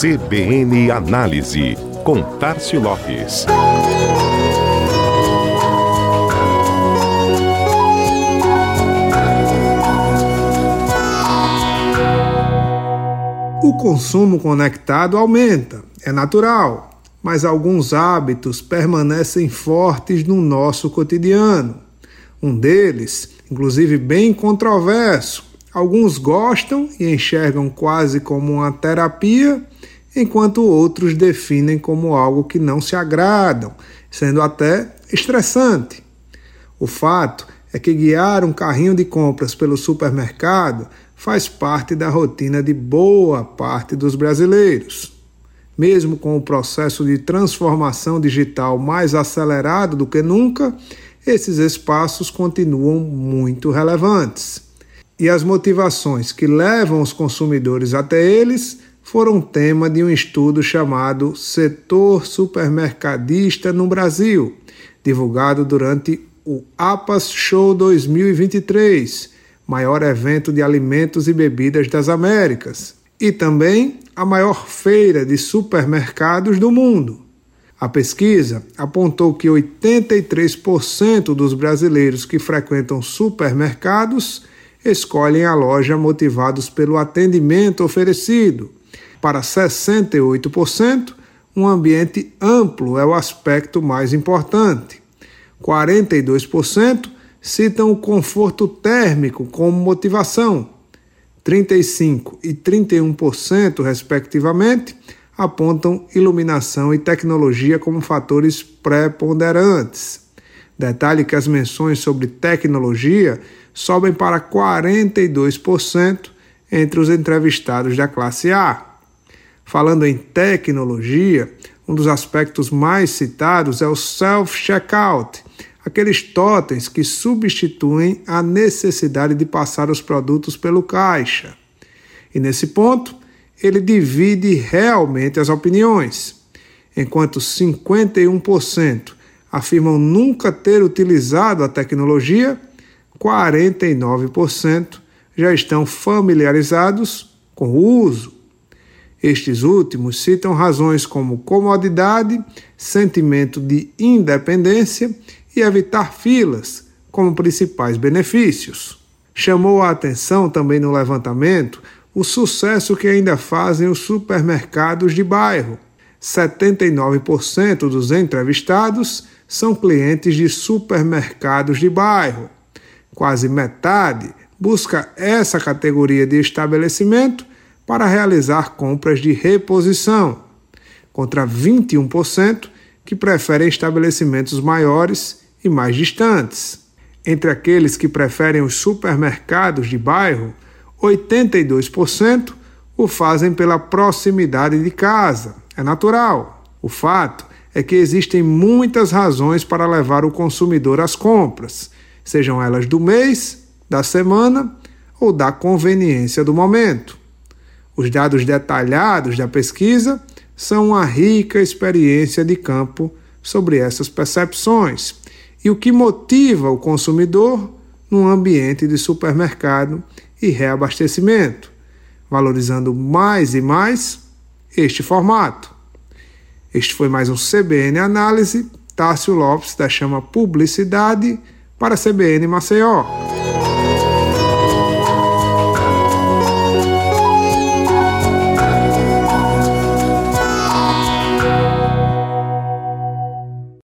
CBN Análise, com Tarcio Lopes. O consumo conectado aumenta, é natural, mas alguns hábitos permanecem fortes no nosso cotidiano. Um deles, inclusive bem controverso, alguns gostam e enxergam quase como uma terapia, enquanto outros definem como algo que não se agradam, sendo até estressante. O fato é que guiar um carrinho de compras pelo supermercado faz parte da rotina de boa parte dos brasileiros. Mesmo com o processo de transformação digital mais acelerado do que nunca, esses espaços continuam muito relevantes. E as motivações que levam os consumidores até eles foram tema de um estudo chamado Setor Supermercadista no Brasil, divulgado durante o APAS Show 2023 maior evento de alimentos e bebidas das Américas, e também a maior feira de supermercados do mundo. A pesquisa apontou que 83% dos brasileiros que frequentam supermercados escolhem a loja motivados pelo atendimento oferecido. Para 68%, um ambiente amplo é o aspecto mais importante. 42% citam o conforto térmico como motivação. 35% e 31%, respectivamente, apontam iluminação e tecnologia como fatores preponderantes. Detalhe que as menções sobre tecnologia sobem para 42% entre os entrevistados da classe A. Falando em tecnologia, um dos aspectos mais citados é o self-checkout, aqueles totens que substituem a necessidade de passar os produtos pelo caixa. E nesse ponto, ele divide realmente as opiniões. Enquanto 51% afirmam nunca ter utilizado a tecnologia, 49% já estão familiarizados com o uso. Estes últimos citam razões como comodidade, sentimento de independência e evitar filas como principais benefícios. Chamou a atenção também no levantamento o sucesso que ainda fazem os supermercados de bairro. 79% dos entrevistados são clientes de supermercados de bairro. Quase metade busca essa categoria de estabelecimento para realizar compras de reposição, contra 21% que preferem estabelecimentos maiores e mais distantes. Entre aqueles que preferem os supermercados de bairro, 82% o fazem pela proximidade de casa. É natural. O fato é que existem muitas razões para levar o consumidor às compras, sejam elas do mês, da semana ou da conveniência do momento. Os dados detalhados da pesquisa são uma rica experiência de campo sobre essas percepções e o que motiva o consumidor num ambiente de supermercado e reabastecimento, valorizando mais e mais este formato. Este foi mais um CBN Análise. Tássio Lopes da Chama Publicidade para CBN Maceió.